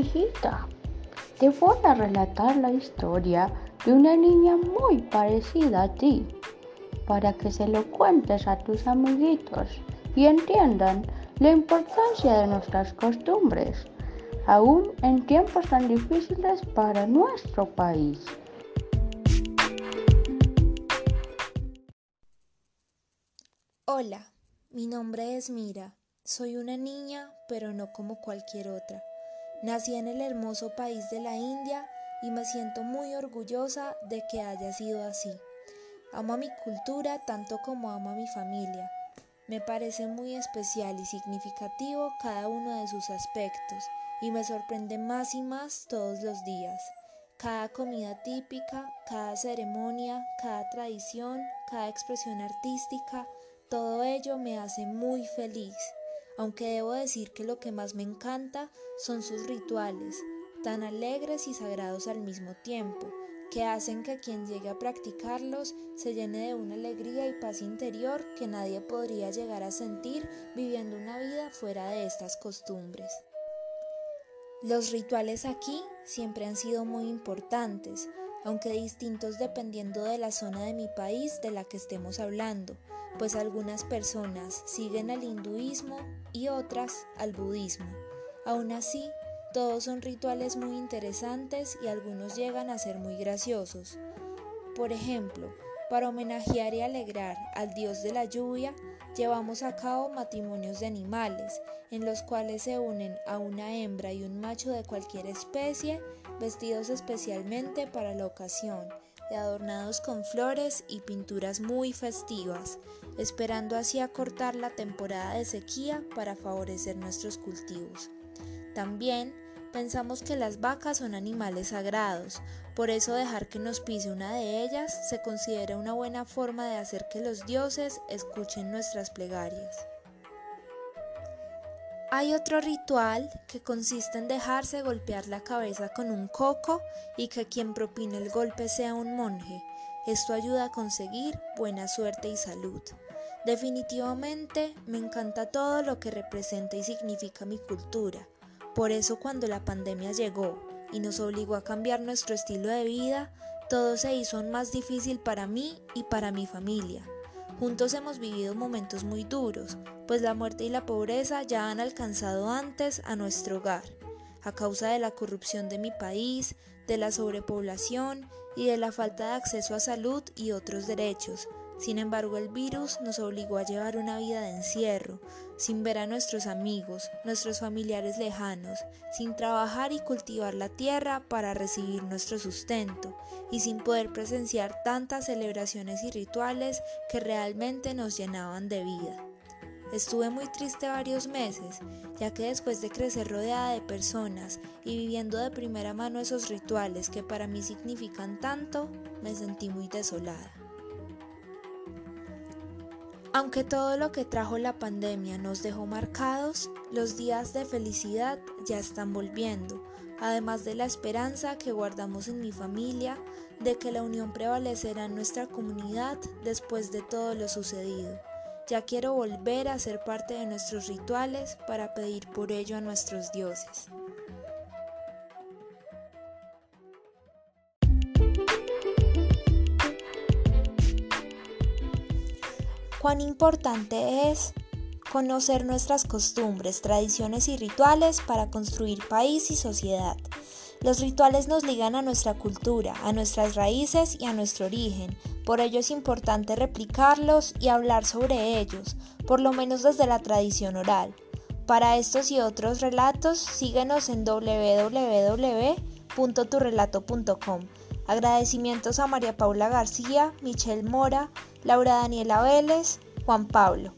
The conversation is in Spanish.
hijita, te voy a relatar la historia de una niña muy parecida a ti, para que se lo cuentes a tus amiguitos y entiendan la importancia de nuestras costumbres, aún en tiempos tan difíciles para nuestro país. Hola, mi nombre es Mira. Soy una niña, pero no como cualquier otra. Nací en el hermoso país de la India y me siento muy orgullosa de que haya sido así. Amo a mi cultura tanto como amo a mi familia. Me parece muy especial y significativo cada uno de sus aspectos y me sorprende más y más todos los días. Cada comida típica, cada ceremonia, cada tradición, cada expresión artística, todo ello me hace muy feliz, aunque debo decir que lo que más me encanta son sus rituales, tan alegres y sagrados al mismo tiempo, que hacen que quien llegue a practicarlos se llene de una alegría y paz interior que nadie podría llegar a sentir viviendo una vida fuera de estas costumbres. Los rituales aquí siempre han sido muy importantes, aunque distintos dependiendo de la zona de mi país de la que estemos hablando pues algunas personas siguen al hinduismo y otras al budismo. Aún así, todos son rituales muy interesantes y algunos llegan a ser muy graciosos. Por ejemplo, para homenajear y alegrar al dios de la lluvia, llevamos a cabo matrimonios de animales, en los cuales se unen a una hembra y un macho de cualquier especie, vestidos especialmente para la ocasión, y adornados con flores y pinturas muy festivas, esperando así acortar la temporada de sequía para favorecer nuestros cultivos. También pensamos que las vacas son animales sagrados, por eso dejar que nos pise una de ellas se considera una buena forma de hacer que los dioses escuchen nuestras plegarias. Hay otro ritual que consiste en dejarse golpear la cabeza con un coco y que quien propine el golpe sea un monje. Esto ayuda a conseguir buena suerte y salud. Definitivamente me encanta todo lo que representa y significa mi cultura. Por eso cuando la pandemia llegó y nos obligó a cambiar nuestro estilo de vida, todo se hizo aún más difícil para mí y para mi familia. Juntos hemos vivido momentos muy duros, pues la muerte y la pobreza ya han alcanzado antes a nuestro hogar, a causa de la corrupción de mi país, de la sobrepoblación y de la falta de acceso a salud y otros derechos, sin embargo, el virus nos obligó a llevar una vida de encierro, sin ver a nuestros amigos, nuestros familiares lejanos, sin trabajar y cultivar la tierra para recibir nuestro sustento, y sin poder presenciar tantas celebraciones y rituales que realmente nos llenaban de vida. Estuve muy triste varios meses, ya que después de crecer rodeada de personas y viviendo de primera mano esos rituales que para mí significan tanto, me sentí muy desolada. Aunque todo lo que trajo la pandemia nos dejó marcados, los días de felicidad ya están volviendo, además de la esperanza que guardamos en mi familia de que la unión prevalecerá en nuestra comunidad después de todo lo sucedido. Ya quiero volver a ser parte de nuestros rituales para pedir por ello a nuestros dioses. Cuán importante es conocer nuestras costumbres, tradiciones y rituales para construir país y sociedad. Los rituales nos ligan a nuestra cultura, a nuestras raíces y a nuestro origen. Por ello es importante replicarlos y hablar sobre ellos, por lo menos desde la tradición oral. Para estos y otros relatos, síguenos en www.turrelato.com. Agradecimientos a María Paula García, Michelle Mora, Laura Daniela Vélez, Juan Pablo.